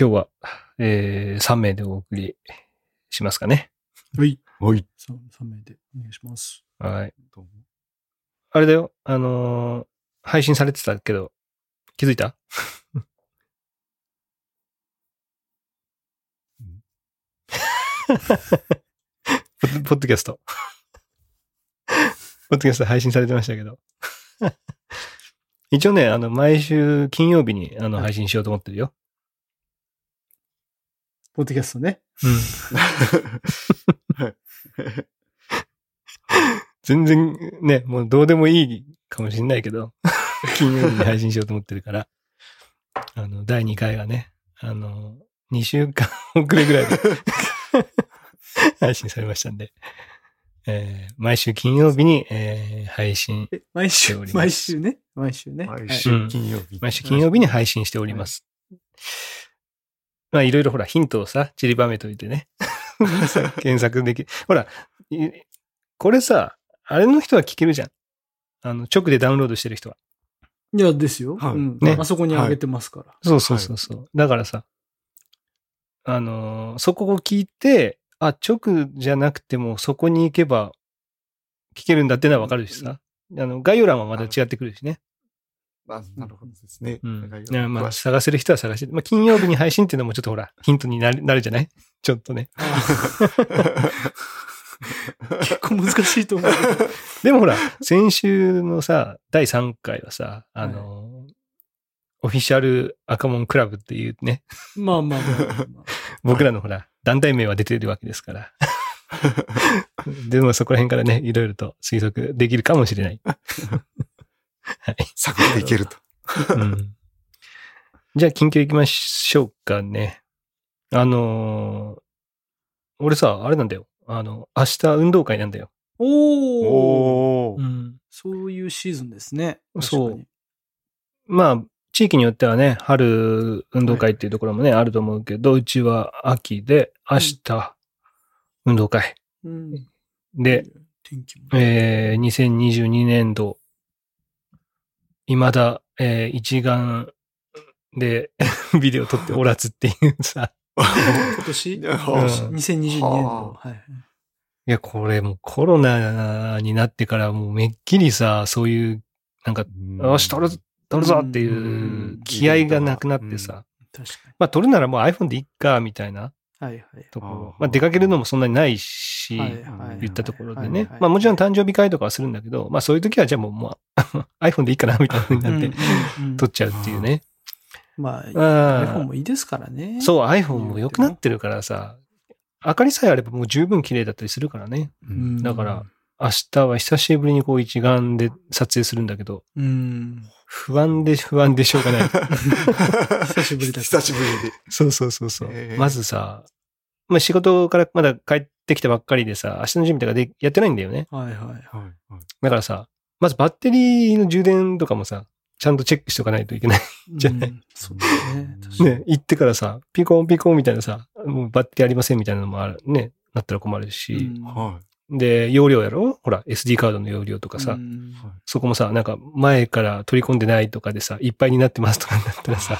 今日は、えー、3名でお送りしますかね。はい。はい。3, 三名でお願いします。はい。どうもあれだよ、あのー配信されてたけど、気づいた？ポッドポッドキャスト。ポッドキャスト配信されてましたけど。一応ね、あの、毎週金曜日にあのはい配信しようと思ってるよ。ポッドキャストね。うん。全然ね、もうどうでもいいかもしれないけど、金曜日に配信しようと思ってるから、あの、第2回がね、あの、2週間遅れぐらいで 配信されましたんで、えー毎週金曜日に、えー配信、え、毎週しております、毎週ね？毎週ね？毎はい週金曜日。毎週金曜日に配信しております。まあ、いろいろほら、ヒントをさ、散りばめといてね。検索できる。ほら、いこれさ、あれの人は聞けるじゃん。あの、直でダウンロードしてる人は。いや、ですよ。はいうん。ねあそこに上げてますから。そうそうそうそう。だからさ、あのーそこを聞いて、あ、直じゃなくてもそこに行けば聞けるんだってのはわかるしさ。あの、概要欄はまた違ってくるしね。あ、なるほどですね。うん。なんかねまあ、探せる人は探して、まあ、金曜日に配信っていうのもちょっとほら、ヒントになるなるじゃない？ちょっとね。結構難しいと思う。でもほら、先週のさ、第3回はさ、あのーオフィシャル赤門クラブっていうね、まあまあまあまあまあ。僕らのほら、団体名は出てるわけですから。でもそこら辺からね、いろいろと推測できるかもしれない。はい。探っていけると。うん、じゃあ、近況行きましょうかね。あのー俺さ、あれなんだよ。あの、明日運動会なんだよ。おおおー。ん。そういうシーズンですね。そうまあ、地域によってはね、春運動会っていうところもね、あると思うけど、うちは秋で、明日、運動会。うん。で、、天気も。えー、2022年度、未だ、えー一眼で ビデオ撮っておらずっていうさ。今年？いや今年 ?2022 年度。はい。いや、これもうコロナになってからもうめっきりさ、そういう、なんか、よし、撮る、撮るぞっていう気合がなくなってさ。確かまあ撮るならもう iPhone でいっか、みたいなに。はいはい。ところあー。まあ出かけるのもそんなにないし、はいはい言ったところではいねはい。まあもちろん誕生日会とかはするんだけど、まあそういう時はじゃあもう、まあ iPhone でいいかな、みたいな風になって撮っちゃうっていうね。まあ、あ iPhone もいいですからね。そう、iPhone も良くなってるからさ、明かりさえあればもう十分綺麗だったりするからね。うんだから、明日は久しぶりにこう一眼で撮影するんだけど、うん。不安で不安でしょうがない。久しぶりだ久しぶりで。そうそうそうそう。まずさ、まあ仕事からまだ帰ってきたばっかりでさ、明日の準備とかでやってないんだよね。はいはい。はいはい。だからさ、まずバッテリーの充電とかもさ、ちゃんとチェックしとかないといけない。じゃないうんそうだね。確かにね、行ってからさ、ピコンピコンみたいなさ、もうバッテリーありませんみたいなのもある。ね、なったら困るし。うんはで、容量やろ？ほら、SD カードの容量とかさ、そこもさ、なんか前から取り込んでないとかでさ、いっぱいになってますとかになったらさ、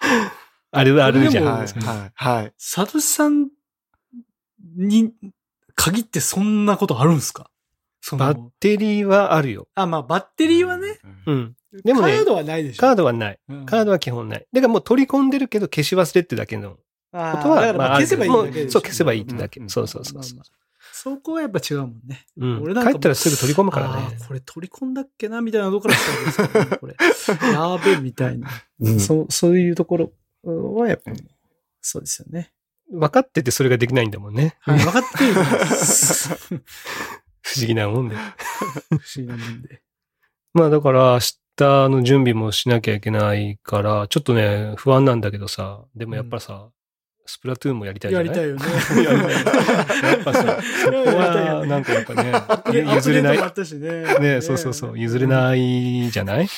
あるあるじゃん。はい。はい。はい。サトシさんに限ってそんなことあるんすか？バッテリーはあるよ。あ、まあ、バッテリーはね、うん。でもねカードはないでしょ。カードはない。うんカードは基本ない。だからもう取り込んでるけど消し忘れってだけのことは、だからまあ消せばいいだけでしょもうそう、消せばいいってだけう。んそうそうそうそうそこはやっぱ違うもんね。うん俺なんかも帰ったらすぐ取り込むからあねー。これ取り込んだっけなみたいなところからですけどねこれ。やーべえみたいな。うんそう、そういうところはやっぱ、そうですよね。分かっててそれができないんだもんね。はい、分かってる。不思議なもんで。不思議なもんで。まあだから明日の準備もしなきゃいけないから、ちょっとね、不安なんだけどさ、でもやっぱさ、スプラトゥーンもやりたいじゃない？やりたいよね。やっぱさ、そこは、なんかやっぱね、譲れない？ね。ね、そうそうそう、譲れないじゃない？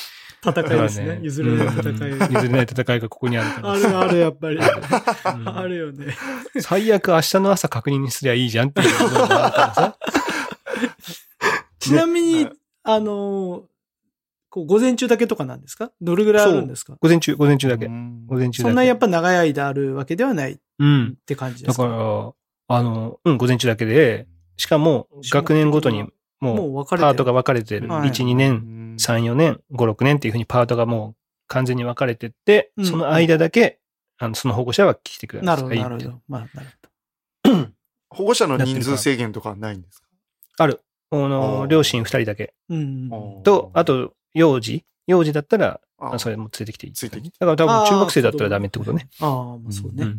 戦いですね。譲れない戦い。うん譲れない戦いがここにあるからあるある、やっぱり。うん あるよね。最悪明日の朝確認すりゃいいじゃんっていうのがあるからさ。ちなみには、あの、こう午前中だけとかなんですか？どれぐらいあるんですか？午前中、午前中だけ。うん午前中だけ。そんなやっぱ長い間あるわけではないっうん。て感じでだか？すから、あの、うん、午前中だけで、しかも、学年ごとにももう、う分かれてるパートが分かれてる。はい1、2年、3、4年、5、6年っていうふうにパートがもう完全に分かれてって、うんその間だけ、あの、その保護者は来てください。なるほど、なるほど。まあ、なる 保護者の人数制限とかはないんですか？ある。ああの、ー両親2人だけ。ほど。うん。と、あ、と、幼児？幼児だったら、ああそれも連れてきていい。ついてきてだから多分中学生だったらダメってことね。。ああ、まあそうね。うん。っ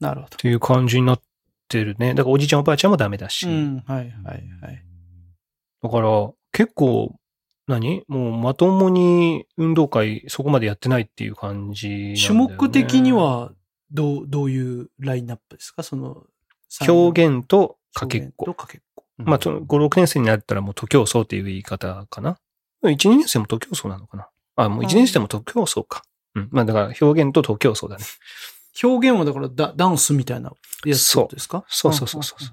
なるほど。ていう感じになってるね。だからおじいちゃんおばあちゃんもダメだし。うん、はい、はい、はい。だから、結構、何？もうまともに運動会そこまでやってないっていう感じね、種目的には、どう、どういうラインナップですか？その、表現とかけっこ。とかけっこ。まあ、その5、6年生になったらもう徒競走っていう言い方かな。1、2年生も徒競走なのかな？あ、もう1年生も徒競走か。うん。まあだから表現と徒競走だね。表現はだからダダンスみたいなやつですか？そうそうそうそうそ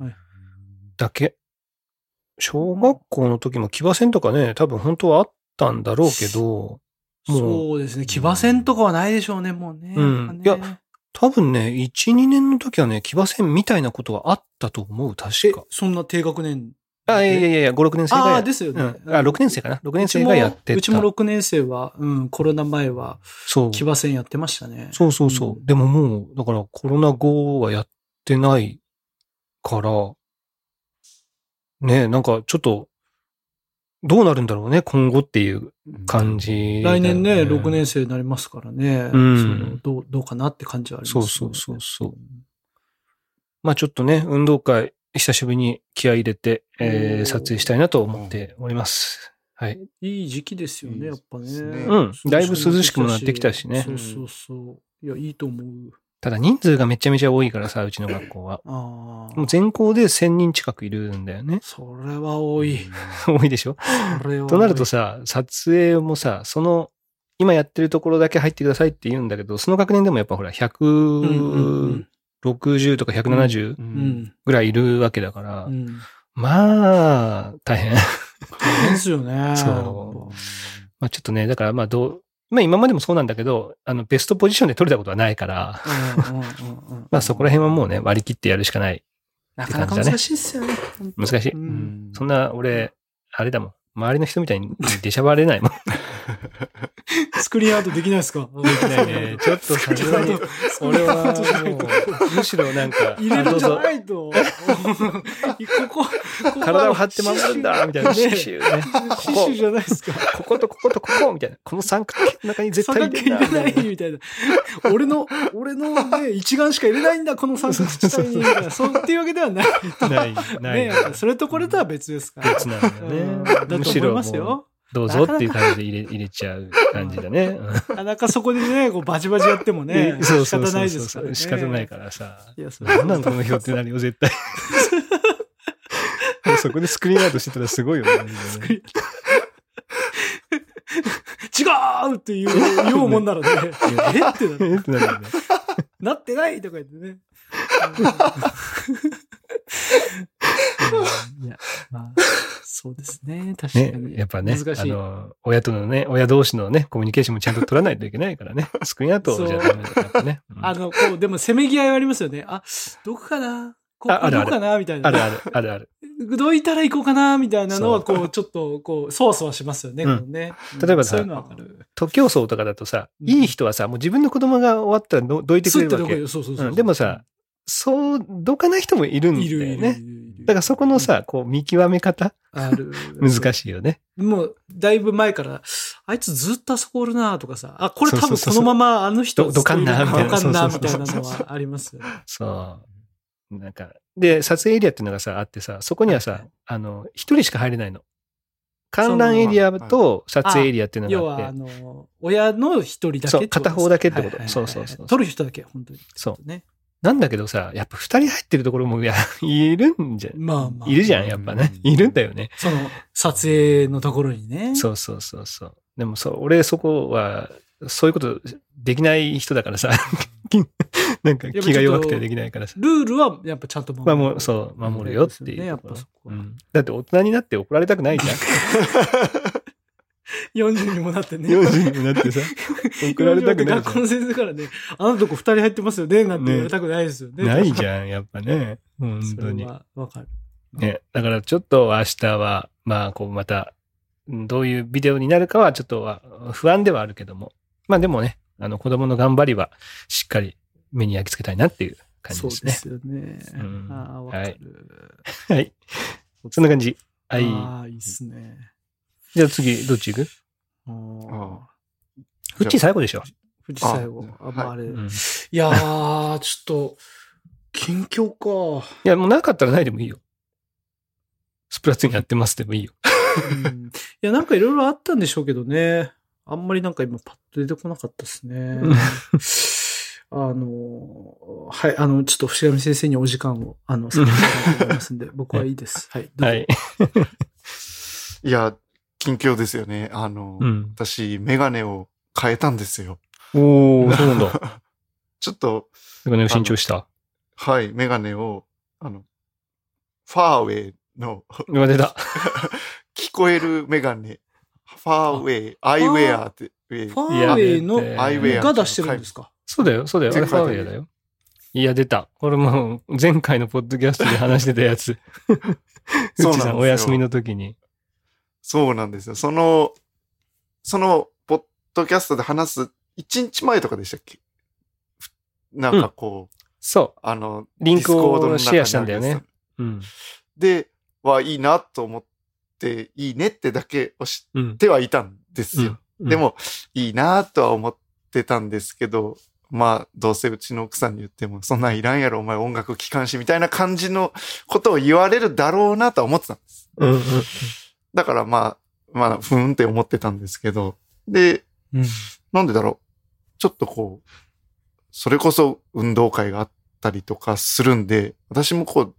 う。はいだけ。小学校の時も騎馬戦とかね、多分本当はあったんだろうけど、もうそうですね。騎馬戦とかはないでしょうね、もうね。うんい多分ね、1、2年の時はね、騎馬戦みたいなことはあったと思う、確えか。、そんな低学年あ、いやいやいや、5、6年生がああ、やっですよね。うんあ、6年生かな ?6 年生がやってた。うちもうちも6年生は、うん、コロナ前はそう。騎馬戦やってましたね。そうそうそう。うんでももう、だからコロナ後はやってないから、ねなんかちょっと、どうなるんだろうね、今後っていう感じだよ、来年ね、6年生になりますからね。うんどう、どうかなって感じはありますそうそうそうそう。まあちょっとね、運動会、久しぶりに気合い入れて、えー、撮影したいなと思っております。はい。いい時期ですよね、やっぱね。うんだいぶ涼しくもなってきたしねそうそうそう。いや、いいと思う。ただ人数がめちゃめちゃ多いからさ、うちの学校は。ああ。もう全校で1000人近くいるんだよね。それは多い。多いでしょ？それはとなると、さ、撮影もさ、その、今やってるところだけ入ってくださいって言うんだけど、その学年でもやっぱほら、うんうん160とか170う。うん。うんん。ぐらいいるわけだから、うん。まあ、大変。大変ですよね。そうまあちょっとね、だからまあどう、まあ今までもそうなんだけど、あの、ベストポジションで取れたことはないから、うんうんうんうんまあそこら辺はもうね、割り切ってやるしかない。なかなか難しいっすよね。難しい。うんそんな、俺、あれだもん。周りの人みたいに出しゃばれないもん。スクリーンアウトできないですか？できないね。ちょっとさすがに、俺はもう、むしろなんか、入れるんじゃないと。ここ、体を張って守るんだみたいな、ねシュシュね。シュシュじゃないですか。こことこことここみたいな。この三角形の中に絶対入れんだ形入れないみたいな。俺の、俺のね、一眼しか入れないんだ、この三角地帯に。そうっていうわけではない。ない、ない。それとこれとは別ですから。別なんだようんね。だと思いむしろもう、ますよ。どうぞっていう感じで入れ入れちゃう感じだね。うんなかなかそこでね、こうバチバチやってもね、仕方ないですからね。仕方ないからさ。いや、そなんなんこの表ってなるよ、絶対。そこでスクリーンアウトしてたらすごいよね。違うって言う、言おうもんならね、え？ってなる。え？ってなるよね。なってないとか言ってね。いや、まあ、そうですね。確かね、に。やっぱね、難しい。あの、親とのね、親同士のね、コミュニケーションもちゃんと取らないといけないからね。スクリーンアウトじゃダメだやっぱね。うんあの、こう、でも、せめぎ合いはありますよね。あ、どこかな？ここああるあるどこかな？みたいな。あるある、あるある。どういったら行こうかな？みたいなのは、そこう、ちょっと、こう、そわそわしますよね、うんね。例えばさ。徒競走とかだとさ、うんいい人はさ、もう自分の子供が終わったらどどいてくすれるわけ。そうそうそう。うんでもさ、そう、どかない人もいるんだいるいるいるよね。いる。だからそこのさ、こう見極め方、ある。難しいよね。もう、だいぶ前から、あいつずっとあそこおるなとかさ、あ、これ多分そのままあの人どどかんなずっといるどかんなみみたいなのはありますよね。そう。なんか、で、撮影エリアっていうのがさ、あってさ、そこにはさ、あの、一人しか入れないの。観覧エリアと撮影エリアっていうの要は、あがあって、の、親の一人だけそう片方だけってことそうそうそう撮る人だけ、本当に。そう。ね。なんだけどさ、やっぱ二人入ってるところも、いや、いるんじゃ、まあまあ。いるじゃん、やっぱね。いるんだよね。その、撮影のところにね。そうそうそうそう。でもそう、俺そこは、そういうことできない人だからさ、なんか気が弱くてできないからさ。ルールはやっぱちゃんと守る。まあもう、そう、守るよっていう。ね、やっぱそこは。うんだって大人になって怒られたくないじゃん。40にもなってね。40にもなってさ、送られたくないじ学校の先生からね、あなたとこ二人入ってますよね、なんて言われたくないですよね。ゃん。ないじゃん、やっぱね。本当に。はわかる。ね。だからちょっと明日は、まあ、こうまた、うんどういうビデオになるかはちょっとは不安ではあるけども。まあでもね、あの子供の頑張りはしっかり目に焼き付けたいなっていう感じそうですね。ですよね。うんああ、わかる。はい。そんな感じ。はい。ああ、いいっすね。じゃあ次、どっち行く？ああフッチ最後でしょ。富士最後。あ、まあ、あれ。うん。いいやー、ちょっと、近況か。や、もうなかったらないでもいいよ。スプラトゥーンやってますでもいいよ。うんいや、なんかいろいろあったんでしょうけどね。あんまりなんか今パッと出てこなかったですねうん。あの、はい、あの、ちょっと伏上先生にお時間を、あの、させていただきますんで、僕はいいです。はい。はい。いや、近況ですよね。あの、うん。私、メガネを変えたんですよ。おー、そうなんだ。ちょっと、だからね、新調した？はい、メガネを、あの、ファーウェイのうわ、出た。聞こえるメガネ、ファーウェイ、アイウェアって、ファーウェイのアイウェアが出してるんですか？そうだよ、そうだよ。ファーウェイだよ。いや、出た。これもう、前回のポッドキャストで話してたやつ。うそうなんですよちさんお休みの時に。そうなんですよ。その、その、ポッドキャストで話す、1日前とかでしたっけ？ふなんかこう、そあの、リンクをシェアしたんだよねう。うん。たで、はいいなと思って、いいねってだけ押しうん。てはいたんですよ。うんで、も、いいなとは思ってたんですけど、まあ、どうせうちの奥さんに言っても、そんなんいらんやろ、お前音楽聴かんし、みたいな感じのことを言われるだろうなとは思ってたんです。うんうん。だからまあ、まあ、ふーんって思ってたんですけど、で、うん。なんでだろう。ちょっとこう、それこそ運動会があったりとかするんで、私もこう、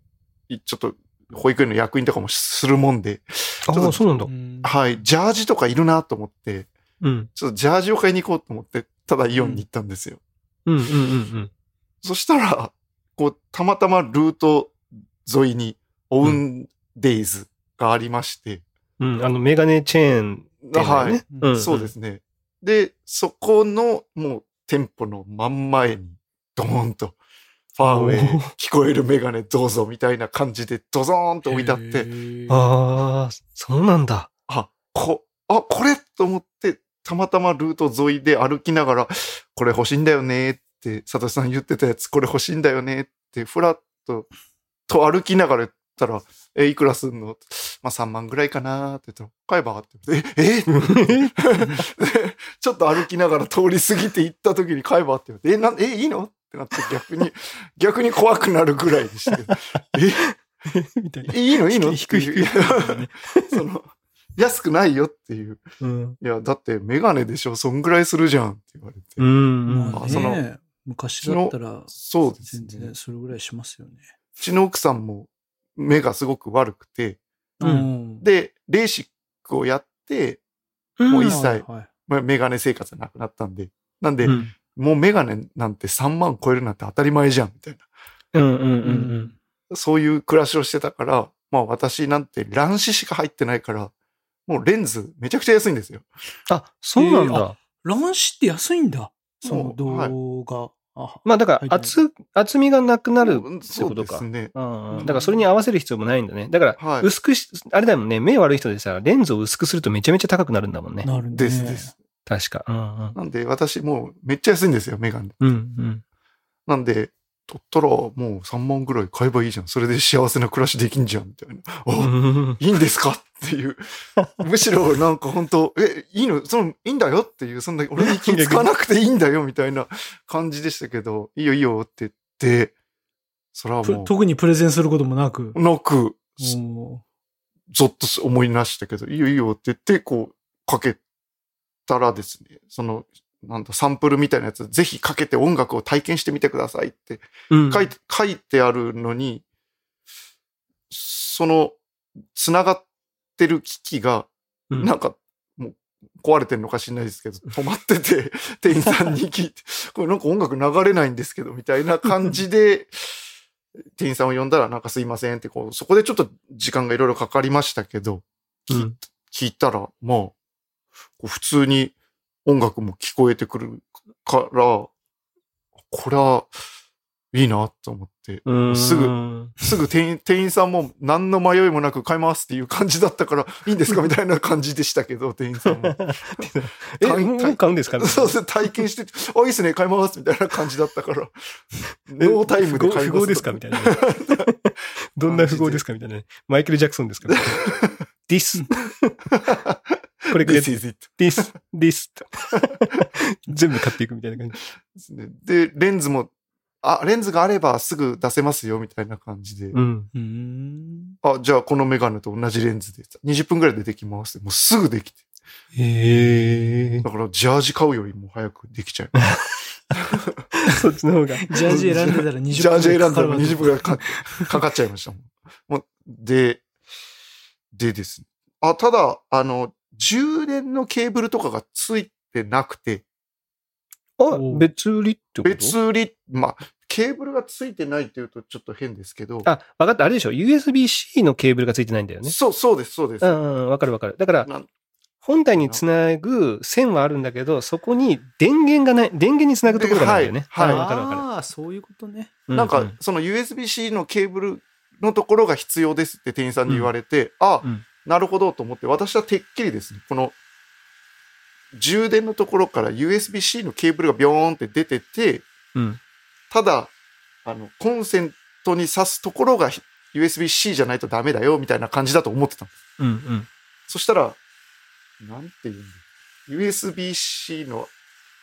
いちょっと保育園の役員とかもするもんで、ああ、そうなんだう。んはい、ジャージとかいるなと思って、うん。ちょっとジャージを買いに行こうと思って、ただイオンに行ったんですよ。うんうんうんそしたら、こう、たまたまルート沿いにオウンデイズがありまして、うん。うん。あの、メガネチェーン店だよはい、ね。うん。そうですね。で、そこのもう店舗の真ん前にドーンとファーウェイ聞こえるメガネどうぞみたいな感じでドゾーンと置いてあって、ああ、そうなんだ。あ、こ、あ、これと思って、たまたまルート沿いで歩きながら、これ欲しいんだよねって、サトシさん言ってたやつ、これ欲しいんだよねって、ふらっと、と歩きながら言ったら、え、いくらすんの？まあ3万ぐらいかなって言ったら、買えばって言って、え、えで ちょっと歩きながら通り過ぎて行った時に買えばって言って、え、なん、え、いいのってなって逆に、逆に怖くなるぐらいでしたけど、みたいな。え、いいのいいの？引く引く引く。その、安くないよっていう。うん。いや、だってメガネでしょ？そんぐらいするじゃんって言われて。うんうん。まああそのね、昔だったら、そうですね。全然それぐらいしますよね。うちの奥さんも目がすごく悪くて、うんん、で、レーシックをやって、もう一切メガネ生活がなくなったんで。なんで、うんもうメガネなんて3万超えるなんて当たり前じゃん、みたいうんうんうんな。そういう暮らしをしてたから、まあ私なんて乱視しか入ってないから、もうレンズめちゃくちゃ安いんですよ。あ、そうなんえーだ。乱視って安いんだ。その動画。あまあだからはい厚、厚みがなくなるうんってそうことか。ですね。うんうんだからそれに合わせる必要もないんだね。だから、はい。薄くし、あれだもんね、目悪い人でさ、レンズを薄くするとめちゃめちゃ高くなるんだもんね。なるね。ですです。確か。うんなんで私もうめっちゃ安いんですよ、メガネ。うん。うんなんで、取ったらもう3万ぐらい買えばいいじゃん。それで幸せな暮らしできんじゃん、みたいな。うおん。いいんですか？っていう。むしろなんか本当え、いいの？その、いいんだよっていう、そんな、俺に気使わなくていいんだよ、みたいな感じでしたけど、いいよいいよって言って、それはぷも特にプレゼンすることもなく？う、なく、おぞっと思い出したけど、いいよいいよって言って、こう、かけたらですね、その、なんだ、サンプルみたいなやつ、ぜひかけて音楽を体験してみてくださいってうん。書いて、書いてあるのに、その、つながってる機器が、うん。なんか、もう、壊れてんのか知んないですけど、止まってて、店員さんに聞いて、これなんか音楽流れないんですけど、みたいな感じで、店員さんを呼んだら、なんかすいませんって、こう、そこでちょっと時間がいろいろかかりましたけど、うん。聞いたら、もう、こう普通に音楽も聞こえてくるから、これはいいなと思って、うんすぐ、すぐ店員店員さんも何の迷いもなく買いますっていう感じだったから、いいんですか？みたいな感じでしたけど、店員さんも。え、体もう買うんですか？みたいなそうですね、体験して、あ、いいですね、買いますみたいな感じだったから、ノータイムで買います。不合ですか？みたいな。どんな富豪ですか？みたいな。マイケル・ジャクソンですか？ディス。これくれ、This is it ディス、ディス。全部買っていくみたいな感じ。ですね。で、レンズも、あ、レンズがあればすぐ出せますよ、みたいな感じで。うん。あ、じゃあこのメガネと同じレンズで、20分くらいでできますって。もうすぐできて。へえ。だから、ジャージ買うよりも早くできちゃう。そっちの方が。ジャージ選んでたら20分ジャージ選んだらかかるわけ20分くらいか かかっちゃいましたもん。もうで、でですね。あ、ただ、あの、充電のケーブルとかがついてなくて、あ、別売りってこと？別売り、まあ、ケーブルがついてないっていうとちょっと変ですけど、あ、わかった。あれでしょ ?USB-C のケーブルがついてないんだよね。そう、そうです、そうです。うんうん、わかるわかる。だから本体につなぐ線はあるんだけど、そこに電源がない、電源につなぐところがないんだよね。はいはいわかるわかる。ああ、そういうことね。うなんかう、その USB-C のケーブルのところが必要ですって店員さんに言われて、あ、うんなるほどと思って、私はてっきりですね、この充電のところから USB-C のケーブルがビョーンって出てて、うん。ただ、あの、コンセントに挿すところが USB-C じゃないとダメだよ、みたいな感じだと思ってたんです。うんうん。そしたら、なんて言うんだ USB-C の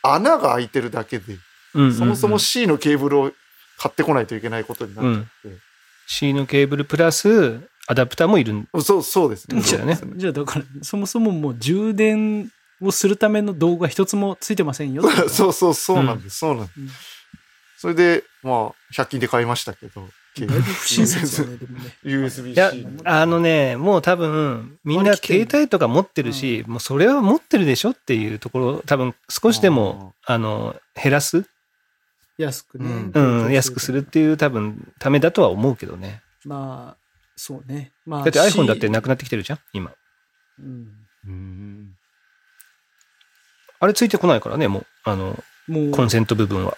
穴が開いてるだけで、うんうんうんそもそも C のケーブルを買ってこないといけないことになっちゃって。C のケーブルプラス、アダプターもいるんそう、そうですね。そうだねじゃあだから、そもそももう充電をするための道具が一つもついてませんよ。そうそう、そうなんです、そうなんです。うんそれで、まあ、100均で買いましたけど、だいぶ不親切だね、でもね。USB-C いやの。、あのね、もう多分、みんな携帯とか持ってるし、もうそれは持ってるでしょっていうところ、多分少しでも、あの、減らす、安くね。うん、安くするっていう多分、ためだとは思うけどね。まあ、そうね。まあ、だって iPhone だってなくなってきてるじゃん今。うんうんあれついてこないからね、もう、あの、もう、コンセント部分は。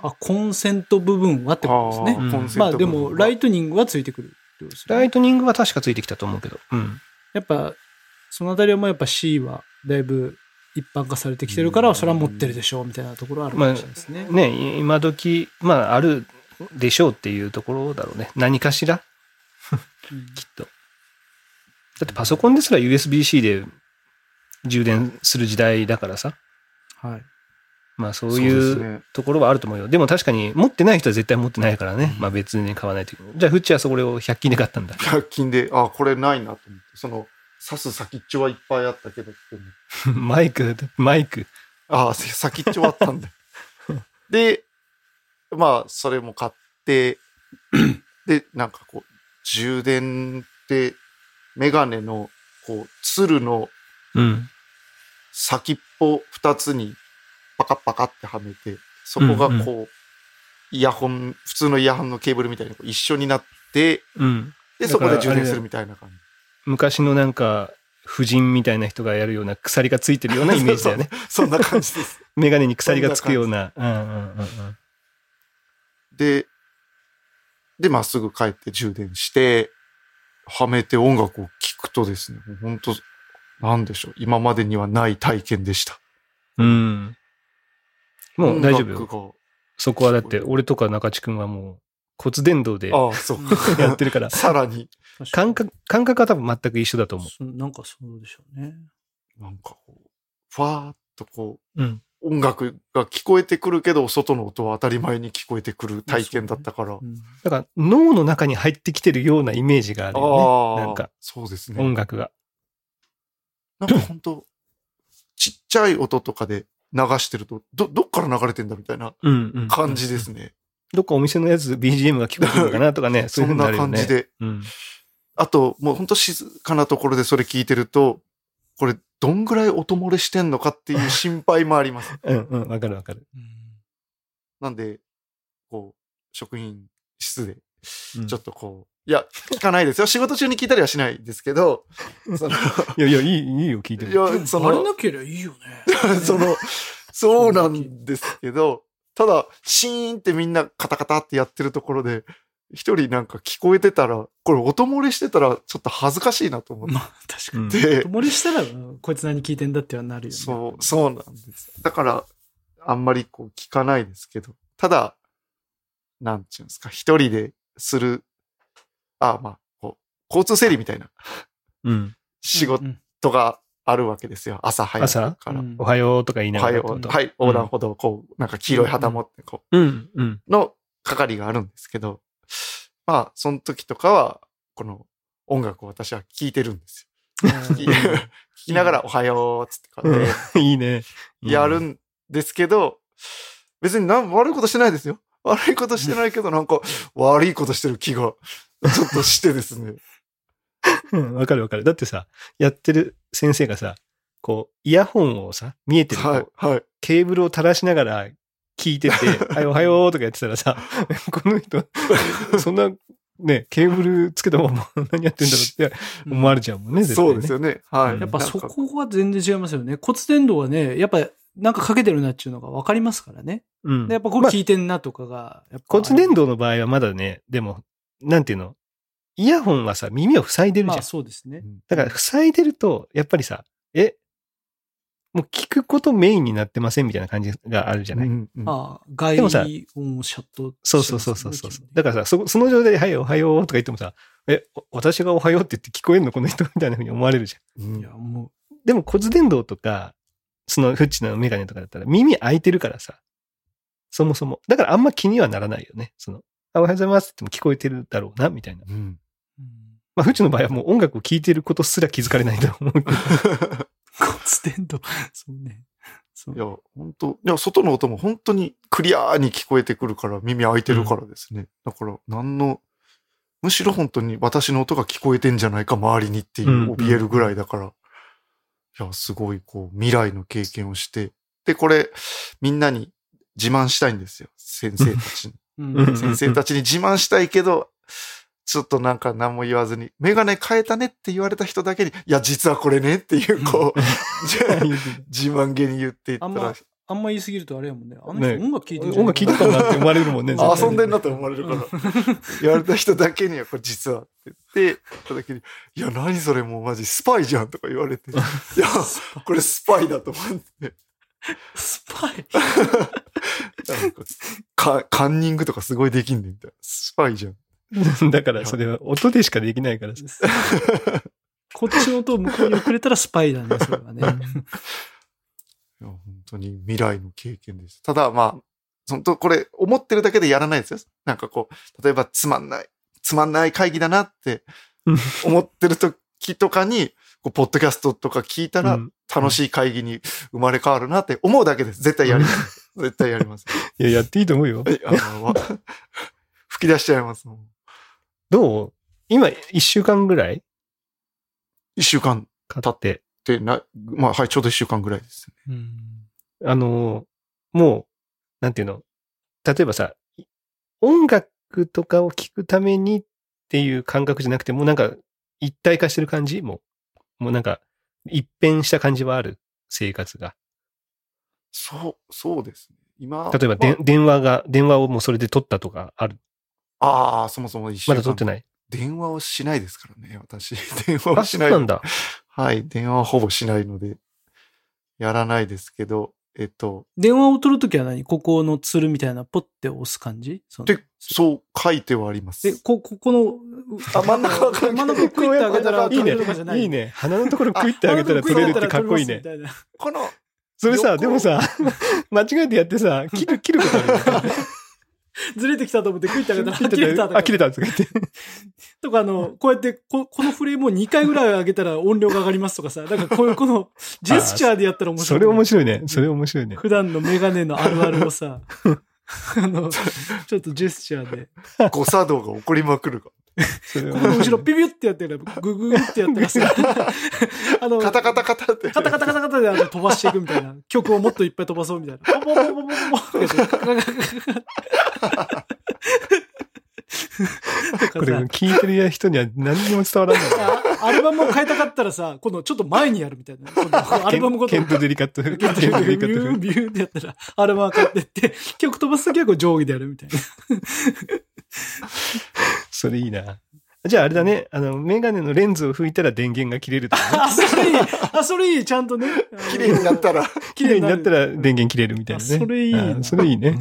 あ、コンセント部分はってことですね。うんまあでも、ライトニングはついてくるってね。ライトニングは確かついてきたと思うけど。うん。やっぱ、そのあたりはもうやっぱ C はだいぶ一般化されてきてるから、うんそれは持ってるでしょうみたいなところはあるかもしれないですね。ね、今時、まあ、あるでしょうっていうところだろうね。何かしら、うんきっと。だってパソコンですら USB-C で充電する時代だからさ。はい。まあそういうところはあると思うよ。でも確かに持ってない人は絶対持ってないからね。まあ別に買わないといけない。じゃあ、フッチはそれを100均で買ったんだ。100均で、あ、これないなと思って、その、刺す先っちょはいっぱいあったけど マイク、マイク。ああ、先っちょはあったんだ。で、まあ、それも買って、で、なんかこう、充電って、メガネの、こう、つるのうん。先っぽ二つにパカッパカってはめて、そこがこう、イヤホン、普通のイヤホンのケーブルみたいにこう一緒になって、うん。で、そこで充電するみたいな感じ。昔のなんか、婦人みたいな人がやるような鎖がついてるような イメージだよね。そんな感じです。メガネに鎖がつくような。うんうんうんうん。で、で、まっすぐ帰って充電して、はめて音楽を聴くとですね、本当なんでしょう。今までにはない体験でした。うん。もう大丈夫。そこはだって、俺とか中地君はもう骨伝導でああ、そう。やってるから、さらに、感覚、感覚は多分全く一緒だと思そなんかそうでしょうね。なんかこう、ふわーっとこう。うん。う、音楽が聞こえてくるけど、外の音は当たり前に聞こえてくる体験だったから。うんだから脳の中に入ってきてるようなイメージがあるよね。なんか、そうですね。音楽が。なんか本当ちっちゃい音とかで流してると、ど、どっから流れてんだみたいなうんうん。感じですね。どっかお店のやつ BGM が聞こえてるのかなとかね、そういうふうそんなになるよね。感じで。うん。あと、もう本当静かなところでそれ聞いてると、これ、どんぐらい音漏れしてんのかっていう心配もあります。うんうん、わかるわかる。なんで、こう、職員室で、うんちょっとこう、いや、聞かないですよ。仕事中に聞いたりはしないですけど、その、いやいや、いい、いいよ、聞いていも。や、そのバレな、ければいいよね。その、そうなんですけど、ただ、シーンってみんなカタカタってやってるところで、一人なんか聞こえてたら、これ音漏れしてたらちょっと恥ずかしいなと思っまあ、確かに。うんて、友りしたら、うんこいつ何聞いてんだってはなるよね。そう、そうなんです。だから、あんまりこう聞かないですけど、ただ、なんていうんですか、一人でする、あ、まあ、こう、交通整理みたいなうん。仕事うんがあるわけですよ。朝早く朝から。うんおはようとか言いなおはよう。がらってこと？はい、横断歩道、こう、なんか黄色い旗持って、こうん、うん。う、の係があるんですけど、まあ、その時とかは、この音楽を私は聴いてるんですよ。聞きながら、おはよう、つって感じでうん いいね。やるんですけど、別に悪いことしてないですよ。悪いことしてないけど、なんか、悪いことしてる気が、ちょっとしてですね。うん、わかるわかる。だってさ、やってる先生がさ、こう、イヤホンをさ、見えてる、はい、はい。ケーブルを垂らしながら聞いてて、はい、おはようとかやってたらさ、この人、そんな、ね、ケーブルつけたまま何やってんだろうって思われちゃうもんね、絶対ねそうですよね。はい。うんやっぱそこは全然違いますよね。骨伝導はね、やっぱなんかかけてるなっていうのが分かりますからね。うんでやっぱこれ聞いてんなとかが、やっぱ骨伝導の場合はまだね、でも、なんていうの？イヤホンはさ、耳を塞いでるじゃん。まあそうですね。だから、塞いでると、やっぱりさ、え、もう聞くことメインになってませんみたいな感じがあるじゃない、うんうんああ、外でもさ音をシャット、そうそうそうそうそう。だからさ、そ、その状態で、はい、おはようとか言ってもさ、え、お私がおはようって言って聞こえんのこの人みたいな風に思われるじゃん。うんいや、もでも骨伝導とか、そのフッチのメガネとかだったら耳開いてるからさ、そもそも。だからあんま気にはならないよね。その、あおはようございますって言っても聞こえてるだろうな、みたいな。うんう、うんまあ、フッチの場合はもう音楽を聴いてることすら気づかれないと思うけど。骨伝導、そうね。そう。いや、本当いや、外の音も本当にクリアーに聞こえてくるから、耳開いてるからですね。だから、何の、むしろ本当に私の音が聞こえてんじゃないか、周りにっていううん怯えるぐらいだから、いや、すごい、こう、未来の経験をして、で、これ、みんなに自慢したいんですよ。先生たちに。うん。うん。先生たちに自慢したいけど、ちょっとなんか何も言わずに、メガネ変えたねって言われた人だけに、いや、実はこれねっていう、こう、じゃあ自慢げに言っていったらあんま、あんま言いすぎるとあれやもんね。あのね人音楽聞いてるじゃ音楽聴いてたんだって思われるもんね。絶対遊んでんなって思われるから、言われた人だけには、これ実はって言って、ただけに、いや、何それもうマジスパイじゃんとか言われて、いや、これスパイだと思って、スパイ？なんかカカンニングとかすごいできんねんみたいな。スパイじゃん。だからそれは音でしかできないからさ。こっちの音を向こうに送れたらスパイだね、それはね。いや本当に未来の経験です。ただまあ、本当これ思ってるだけでやらないですよ。なんかこう、例えばつまんない、つまんない会議だなって思ってる時とかに、こうポッドキャストとか聞いたらうん楽しい会議に生まれ変わるなって思うだけです。絶対やります。絶対やります。いや、やっていいと思うよ。吹き出しちゃいます。どう？今、一週間ぐらい？一週間経って、ってな、まあはい、ちょうど一週間ぐらいですね。うんあの、もう、なんていうの？例えばさ、音楽とかを聴くためにっていう感覚じゃなくて、もうなんか一体化してる感じ？もう、もうなんか一変した感じはある？生活が。そう、そうですね。今。例えばで、まあ電話が、電話をもうそれで取ったとかある？ああ、そもそも一週ま間。だ取ってない？電話をしないですからね、私。電話をあ、しない。なんだ。はい、電話はほぼしないので、やらないですけど、えっと、電話を取るときは何？ここのツルみたいなポッて押す感じ？そので、そう書いてはあります。え、こ、ここの、あ真ん中は真ん中クイッてあげたらいいね取れるとかじゃない？いいね。鼻のところクイってあげたら取れるってかっこいいね。この、それさ、横でもさ、間違えてやってさ、切る、切ることあるよね。ずれてきたと思ってクイッてあげたら、切れたとかあ、切れたとか言って。とか、あの、こうやってこ、このフレームを2回ぐらい上げたら音量が上がりますとかさ、なんかこういう、この、ジェスチャーでやったら面白い。それ面白いね。それ面白いね。普段のメガネのあるあるをさ、あの、ちょっとジェスチャーで、誤作動が起こりまくるか ここの後ろピビュってやってるグググってやったらさ、あの、ら。カタカタカタって。カタカタカタカタであの飛ばしていくみたいな。曲をもっといっぱい飛ばそうみたいな。ポポポポポポこれさ、聞いてる人には何にも伝わらない。あアルバムを変えたかったらさ、今度ちょっと前にやるみたいな。アルバムごとケントデリカット。ケントデビュリカットービューってやったら、アルバム変わってって、曲飛ばすときはこう定規でやるみたいな。それいいな。じゃああれだね、あの、メガネのレンズを拭いたら電源が切れるとかね。あ、それいい。あ、それいい。ちゃんとね。綺麗になったら、綺麗になったら電源切れるみたいなね。あそれいいなあそれいいね。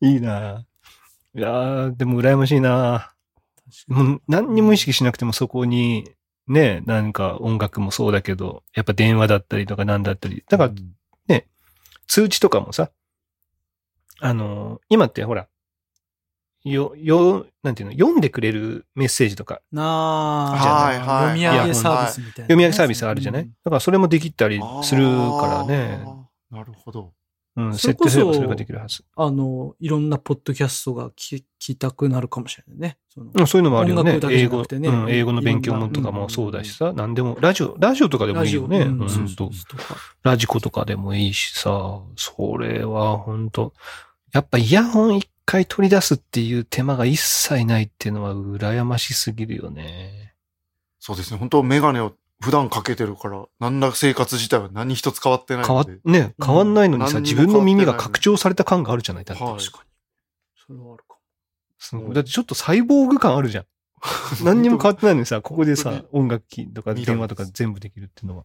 いいな。いやーでも羨ましいな。もう何にも意識しなくてもそこに、ね、なんか音楽もそうだけど、やっぱ電話だったりとかなんだったり。だから、通知とかもさ、あの、今ってほら、よ、よ、なんていうの、読んでくれるメッセージとか、なあ、はいはい読み上げサービスみたいなね。読み上げサービスあるじゃない、うんだからそれもできたりするからね。なるほど。うん、設定すればそれができるはず。あの、いろんなポッドキャストが聞聞きたくなるかもしれないね。そのうん、そういうのもあるよね音楽。だけじ英語、うん、英語の勉強もとかもそうだしさ、何でも、ラジオ、ラジオとかでもいいよね。ラジオうラジコとかでもいいしさ、それは本当やっぱイヤホン一回取り出すっていう手間が一切ないっていうのは羨ましすぎるよね。そうですね。本当メガネを普段かけてるから、何ら生活自体は何一つ変わってない変わね、変わんないのにさ、自分の耳が拡張された感があるじゃないだって。はい確かに。それはあるかも。だってちょっとサイボーグ感あるじゃん。何にも変わってないのにさ、ここでさ音楽機とか電話とか全部できるっていうのは。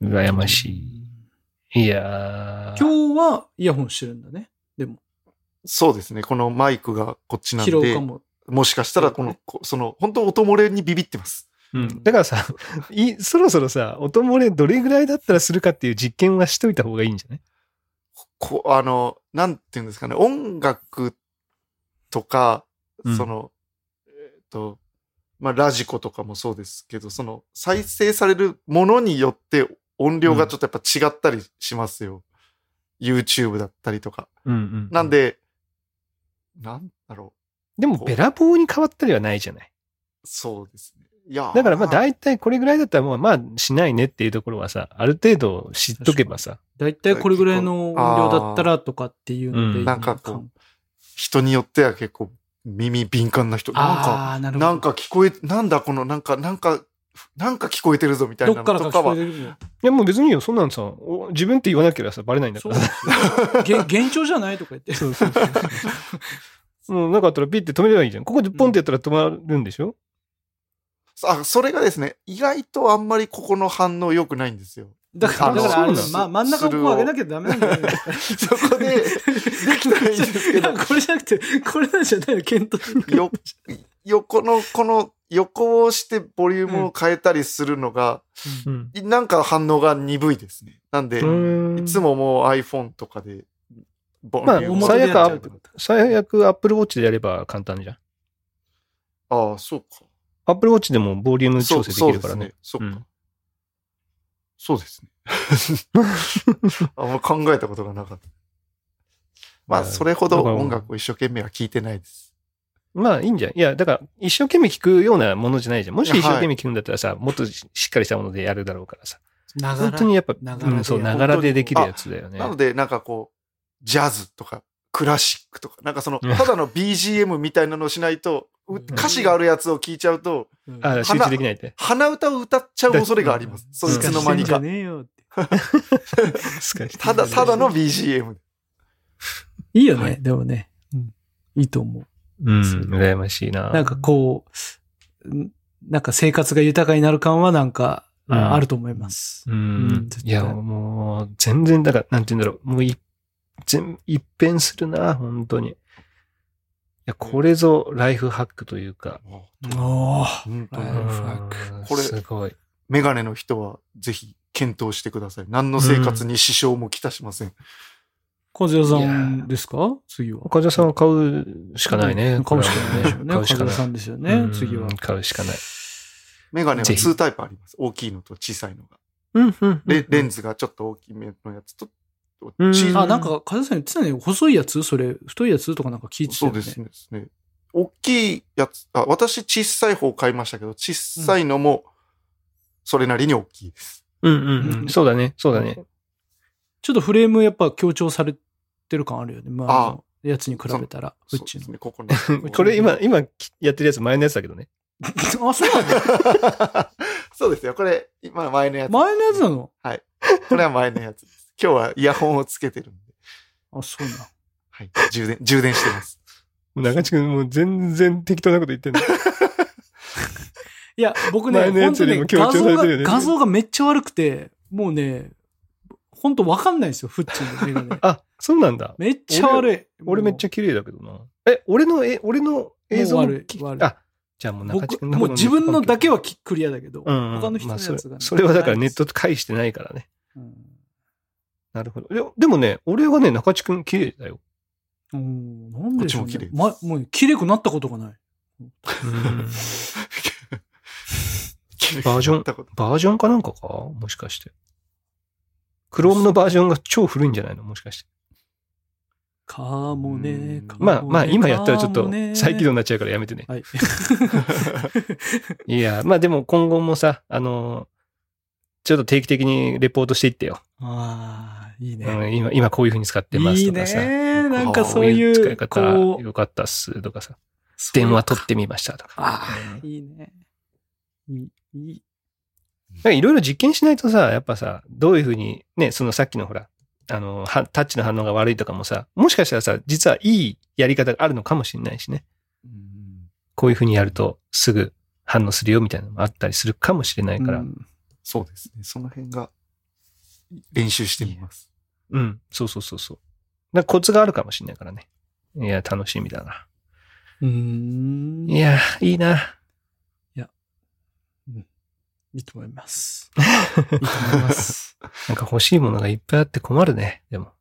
羨ましい。いやー。今日はイヤホンしてるんだね。でも、そうですね。このマイクがこっちなんで拾うか、も。もしかしたらこの、こその、本当音漏れにビビってます。うん。だからさ、い、そろそろさ、音漏れどれぐらいだったらするかっていう実験はしといた方がいいんじゃない？こあの、なんていうんですかね、音楽とか、うんその、えっ、と、まあ、ラジコとかもそうですけど、その、再生されるものによって音量がちょっとやっぱ違ったりしますよ。YouTube だったりとか。うんうん。なん、で、なんだろでもべらぼうに変わったりはないじゃない。う。そうですね。いや、だからまあ大体これぐらいだったらもうまあしないねっていうところはさ、ある程度知っとけばさ。だいたいこれぐらいの音量だったらとかっていうので、うんなんかこう人によっては結構耳敏感な人、なんか、なるほど。なんか聞こえ、なんだこの、なんか、なんか、なんか聞こえてるぞみたいなどっからか聞のとかは、こえてるのいやもう別にいいよ。そんなのさ、お自分って言わなければさ、バレないんだから幻聴 じゃないとか言って。そうそうそうそう。もうなかったらピッて止めればいいじゃん。ここでポンってやったら止まるんでしょ、あ、それがですね、意外とあんまりここの反応良くないんですよ。だから、あだからあれま、真ん中をこう上げなきゃダメなんだよね。そこで、できたらいいですけどいや、これじゃなくて、これなんじゃないの、ケント。よ、横の、この、横をしてボリュームを変えたりするのが、うん。なんか反応が鈍いですね。なんで、うんいつももう iPhone とかで、ボリまあュームを最悪最悪 Apple Watch でやれば簡単じゃん。ああ、そうか。Apple Watch でもボリューム調整できるからね。そうですね。そうですね。あんま考えたことがなかった。まあ、それほど音楽を一生懸命は聴いてないです。まあいいんじゃん。いや、だから一生懸命聞くようなものじゃないじゃん。もし一生懸命聞くんだったらさ、もっとしっかりしたものでやるだろうからさ。な本当にやっぱ、うん、そう、ながらでできるやつだよね。なので、なんかこう、ジャズとか、クラシックとか、なんかその、うんただの BGM みたいなのをしないと、う歌詞があるやつを聞いちゃうと、あ集中できないって。鼻歌を歌っちゃう恐れがあります。そいつの間にか。じゃねえよって。す かただ、ただの BGM。いいよね、はいでもね。うんいいと思う。うん、羨ましいな。なんかこう、んなんか生活が豊かになる感はなんか、うんああると思います。ううんいや、もう、全然、だから、なんて言うんだろう。もうい、全、一変するな、本当に。いや、これぞライフハックというか。おー本当にライフハうんこれすごい。メガネの人はぜひ検討してください。何の生活に支障もきたしません。和也さんですか？次は。岡田さんは買うしかないね。買うしかないでしょうね。買うしかない。和也さんですよねう、ん次は。買うしかない。メガネはぜひ2タイプあります。大きいのと小さいのが。うん、うん。レレンズがちょっと大きめのやつと、あ、なんか、和也さん言ってたね。細いやつそれ、太いやつとかなんか聞いてたよね。そうですねですね。大きいやつ、あ、私小さい方買いましたけど、小さいのもそれなりに大きいです。うん、うん、うん。そうだね、そうだね。ちょっとフレームやっぱ強調されてる感あるよね。まあ、あやつに比べたら、うですね、ここの。これ今、今やってるやつ前のやつだけどね。あ、そうなのそうですよ。これ、今前のやつ。前のやつなの？これは前のやつです。今日はイヤホンをつけてるんで。あ、そうな。はい。充電、充電してます。中地君もう全然適当なこと言ってんの。いや、僕ね、前のやつよりも強本当ね画像が、調されてるよね画像がめっちゃ悪くて、もうね、本当わかんないですよ、フッチのメガネ。あ、そうなんだ。めっちゃ悪い。俺めっちゃ綺麗だけどな。え、俺の、え、俺の映像もう悪いき悪いあ、じゃあもう中地僕、君のもう自分のだけは、クリアだけど、うんうん、他の人のまあそれやつがね、それはだからネット返してないからね。うんなるほど。ででもね、俺はね、中地君綺麗だよ。うん、なんでしょう、ね。こっちも綺麗ま、もう綺麗くなったことがない。バージョンバージョンかなんかか？もしかして。クロームのバージョンが超古いんじゃないの？もしかして。かもねうん、かもねまあまあ今やったらちょっと再起動になっちゃうからやめてね。はい。いや、まあでも今後もさ、あの、ちょっと定期的にレポートしていってよ。ああ、いいね。うん、今、今こういう風に使ってますいいとかさ。ね。なんかそうこいう、使い方よかったっすとかさ。電話取ってみましたとか。ああ、いいね。いい、いい。なんかいろいろ実験しないとさ、やっぱさ、どういう風に、ね、そのさっきのほら、あの、はタッチの反応が悪いとかもさ、もしかしたらさ、実はいいやり方があるのかもしれないしね。うんこういう風にやるとすぐ反応するよみたいなのもあったりするかもしれないから。う、うんんそうですね。その辺が練習してみます。そうそうそうそう。だコツがあるかもしれないからね。いや、楽しみだな。うーん。いや、いいな。いいと思います。いいと思います。なんか欲しいものがいっぱいあって困るね。でも。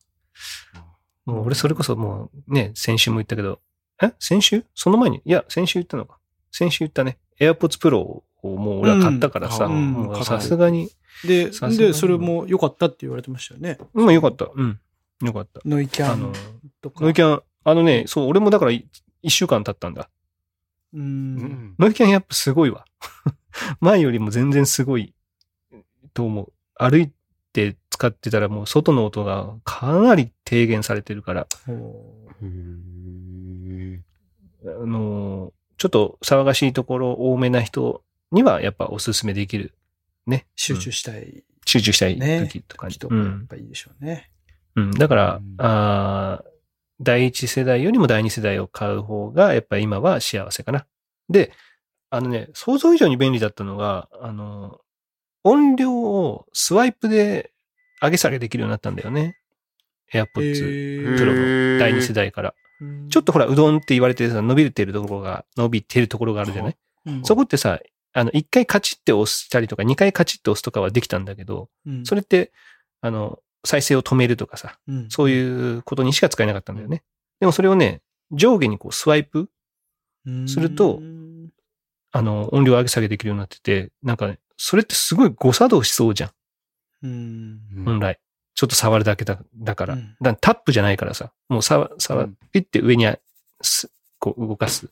もう俺それこそもうね、先週も言ったけど、え？先週？その前に？いや、先週言ったのか。先週言ったね。AirPods Pro をもう俺は買ったからさ、さすがに、で、で、それも良かったって言われてましたよね。まあよかった。うん。よかった。ノイキャン、とか。ノイキャン、あのね、そう、俺もだからい一週間経ったんだ。う。うんん。ノイキャンやっぱすごいわ。前よりも全然すごいと思う。歩いて使ってたらもう外の音がかなり低減されてるから、あのーちょっと騒がしいところ多めな人にはやっぱおすすめできる。ね。集中うんしたい集中したいね時とかに。人がやっうん。ぱいいでしょうね。うん。だから、うんあー第一世代よりも第二世代を買う方がやっぱ今は幸せかな。で、あのね、想像以上に便利だったのが、あの、音量をスワイプで上げ下げできるようになったんだよね。AirPods ー。Pro の第二世代から。ちょっとほら、うどんって言われてさ、伸びてるところが、伸びてるところがあるじゃない？うん。そこってさ、あの、一回カチって押したりとか、二回カチって押すとかはできたんだけど、うん。それって、あの、再生を止めるとかさ、うん。そういうことにしか使えなかったんだよね。でもそれをね、上下にこうスワイプ、するとうんあの、音量上げ下げできるようになってて、なんかね、それってすごい誤作動しそうじゃん、うん。本来。ちょっと触るだけだだから。うんだからタップじゃないからさ、もう触、触うん、ピッて上にあすこう動かす。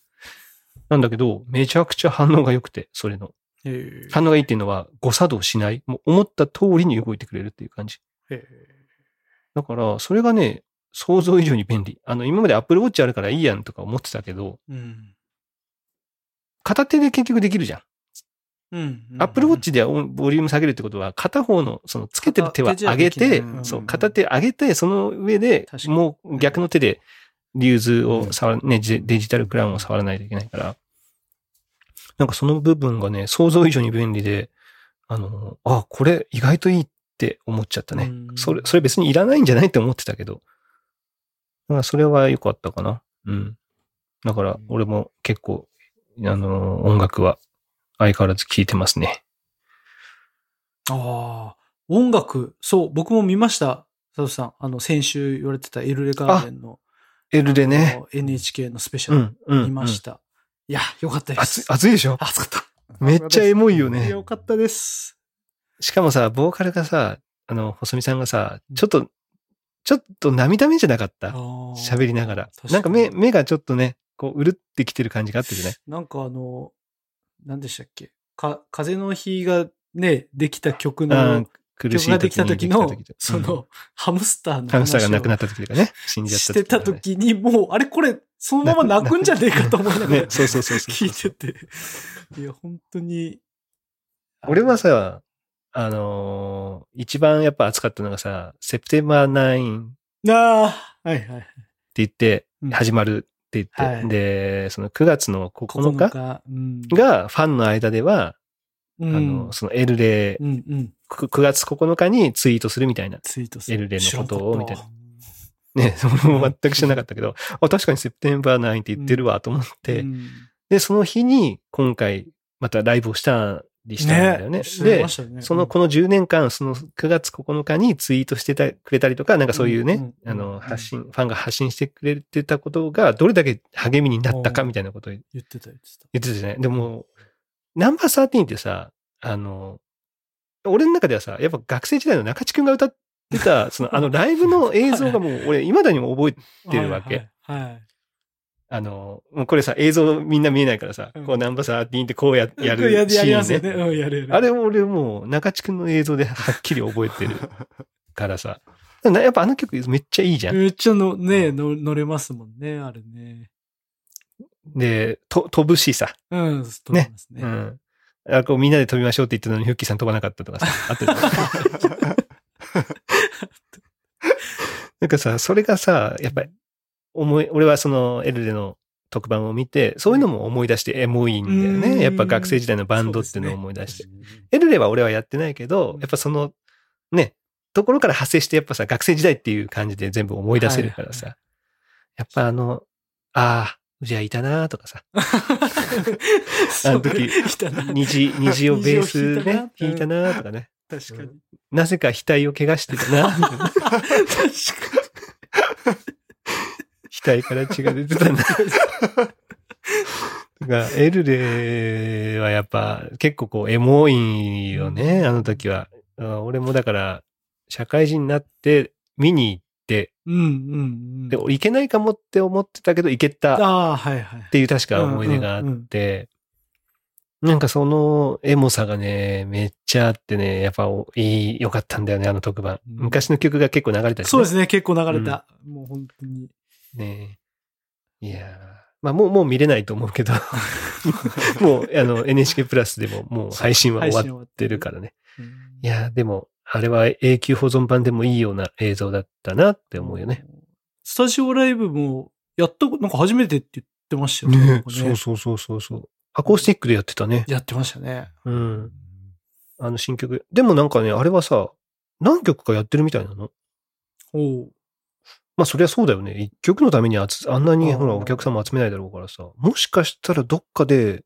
なんだけど、めちゃくちゃ反応が良くて、それの。へー反応がいいっていうのは誤作動しない。もう思った通りに動いてくれるっていう感じ。へだから、それがね、想像以上に便利。あの、今まで Apple Watch あるからいいやんとか思ってたけど、ーうん。片手で結局できるじゃん。うん。Apple Watch で音ボリューム下げるってことは、片方の、その、つけてる手は上げてそう、片手上げて、その上でもう逆の手で、リューズを触る、ね、ジデジタルクラウンを触らないといけないから、なんかその部分がね、想像以上に便利で、あの、あ、これ意外といいって思っちゃったね。うんそれ、それ別にいらないんじゃないって思ってたけど。だからそれは良かったかな。うん。だから、俺も結構、あの、音楽は相変わらず聴いてますね。ああ、音楽、そう、僕も見ました。佐藤さん、あの、先週言われてたエルレガーデンの、L でね。あの NHK のスペシャルうん、うん。見ました。いや、よかったです。、熱いでしょ？熱かった。めっちゃエモいよね。よかったです。しかもさ、ボーカルがさ、あの、細見さんがさ、ちょっと、ちょっと涙目じゃなかった？喋喋りながら。なんか目、目がちょっとね、こう、うるってきてる感じがあったじゃない？なんかあの、何でしたっけ？か、風の日がね、できた曲うの曲ができた時の時うんその、ハムスターのハムスターが亡くなっった時とかね、死んじゃったしてた時に、もう、あれこれ、そのまま泣くんじゃねえかと思いながらね、そうそうそうそう。聞いてて。いや、本当に。俺はさ、あのー一番やっぱ熱かったのがさ、セプテンバー9ってああ、はいはい。言ってうん、始まるって言って、はいで、その9月の9 9日日。うん、がファンの間では、うん、あの、そのエルレう、んうん。9月9日にツイートするみたいな。ツイートする。エルレのことをみたいなね、俺も全く知らなかったけど、あ、確かにセプテンバー9って言ってるわと思って、うんで、その日に今回またライブをしたりしたんだよね。知りでねその、この10年間、その9月9日にツイートしてたくれたりとか、なんかそういうね、うんうんあの、うん発信、ファンが発信してくれてたことが、どれだけ励みになったかうんみたいなことを言言ってた言ってた。ってたじゃない？でも、ナンバー13ってさ、あの、俺の中ではさ、やっぱ学生時代の中地くんが歌ってた、その、あのライブの映像がもう、俺、未だにも覚えてるわけ。はい。はい。あの、もうこれさ、映像みんな見えないからさ、うんこうナンバー13ってこうややるシーンね。ね。うん、やるやる。あれ俺もう中地くんの映像ではっきり覚えてるからさ。な やっぱあの曲めっちゃいいじゃん。めっちゃの、ね、の乗れますもんね、あれね。で、と飛ぶしさ。うん、飛びますね。うん。あこうみんなで飛びましょうって言ってたのにフッキーさん飛ばなかったとかさ。あとなんかさ、それがさ、やっぱり思い、俺はそのエルレの特番を見て、そういうのも思い出してエモいんだようんね。やっぱ学生時代のバンドっていうのを思い出して。エルレは俺はやってないけど、やっぱその、ね、ところから派生してやっぱさ、学生時代っていう感じで全部思い出せるからさ。はやっぱあの、ああ、じゃあいたなとかさ、あの時虹、虹をベースね、弾いたななとかね。確かに。なぜか額を怪我してたな。確か額から血が出てたな。が、エルレはやっぱ結構こうエモいよね、あの時は。あ俺もだから、社会人になって見に行って、に。うんうんうん。で、行けないかもって思ってたけど行けたっああ、はいはい。ていう確か思い出があって、なんかそのエモさがね、めっちゃあってね、やっぱいい、良かったんだよね、あの特番。うん昔の曲が結構流れたりそうですね、結構流れた。もう本当に。ねえ。いやーまあもう、もう見れないと思うけど、もう、あの、NHK プラスでももう配信は終わってるからね。うんいやーでも、あれは永久保存版でもいいような映像だったなって思うよね。。スタジオライブも、やったこ、なんか初めてって言ってましたよね。なんかそうそうそうそうそう。アコースティックでやってたね。やってましたね。うん。あの新曲。でもなんかね、あれはさ、何曲かやってるみたいなの？おうまあそりゃそうだよね。一曲のためにあつあんなにほらお客さんも集めないだろうからさ。もしかしたらどっかで、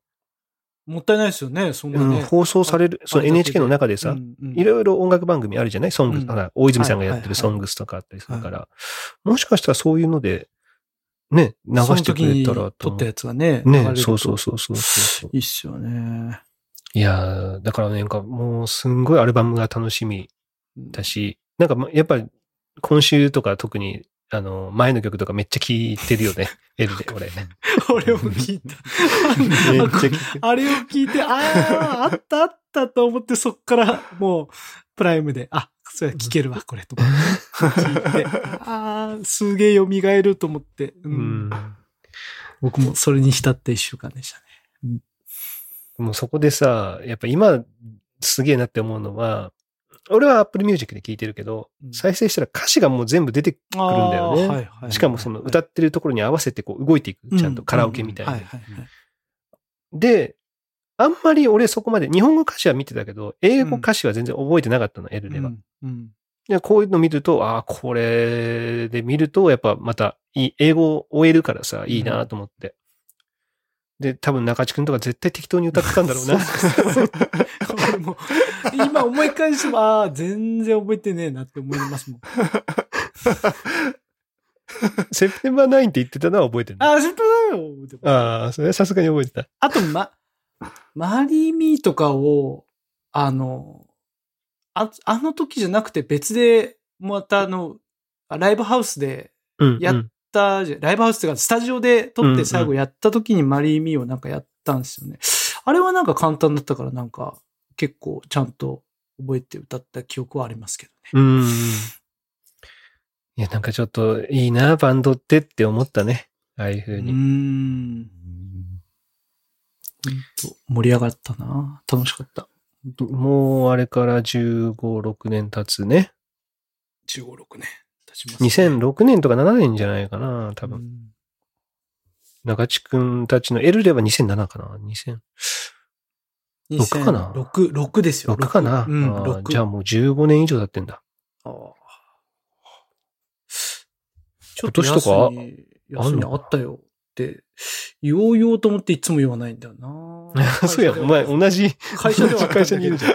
もったいないですよね、そんなうんね。放送される、その NHK の中でさ、いろいろ音楽番組あるじゃない？ソングス、うんほら大泉さんがやってるソングスとかあったりするから、もしかしたらそういうので、ね、流してくれたらその時に撮った。やつがね。ね、そうそうそうそうそう。いいっすよね。いやーだからね、なんかもうすんごいアルバムが楽しみだし、なんかまやっぱり今週とか特に、あの、前の曲とかめっちゃ聴いてるよね。L で、俺。俺も聞いた。めっちゃ聴いてる。あれを聞いて、ああ、あったあったと思って、そっからもう、プライムで、あ、それ聞けるわ、これ、と思って。ああ、すげえ蘇ると思って、ううんん。僕もそれに浸った一週間でしたね。もうそこでさ、やっぱ今すげえなって思うのは、俺は Apple Music で聴いてるけど、うん再生したら歌詞がもう全部出てくるんだよね。はいはいしかもその歌ってるところに合わせてこう動いていく。ちゃんとカラオケみたいに。はいはいはいで、あんまり俺そこまで日本語歌詞は見てたけど、英語歌詞は全然覚えてなかったの、L では。でこういうの見ると、ああ、これで見ると、やっぱまたいい、英語を終えるからさ、いいなと思って。で、多分中地くんとか絶対適当に歌ってたんだろうな。俺も今思い返しても、ああ、全然覚えてねえなって思いますもん。セプテンバー9って言ってたのは覚えてる。ああ、知ってたよ。ああ、それはさすがに覚えてた。あと、ま、マリーミーとかを、あの、あ、あの時じゃなくて別で、またあの、ライブハウスでうん、やっライブハウスっていうか、スタジオで撮って最後やった時にマリーミーをなんかやったんですよね。あれはなんか簡単だったからなんか、結構ちゃんと覚えて歌った記憶はありますけどね。うん。いや、なんかちょっといいな、バンドってって思ったね。ああいう風うーに。ん。ほんと盛り上がったな楽しかった。もうあれから15、6年経つね。15、6年経ちます、2006年とか7年じゃないかな、多分。うん中地くんたちの L では2007かな ?2000。6かな ?6、6ですよ。6かな、うん、あー6。じゃあもう15年以上経ってんだ。あーち今年とかやすにやすにあったよって言おう言おうと思っていつも言わないんだよな そうや、お前同じ、会社では会社にいるじゃん。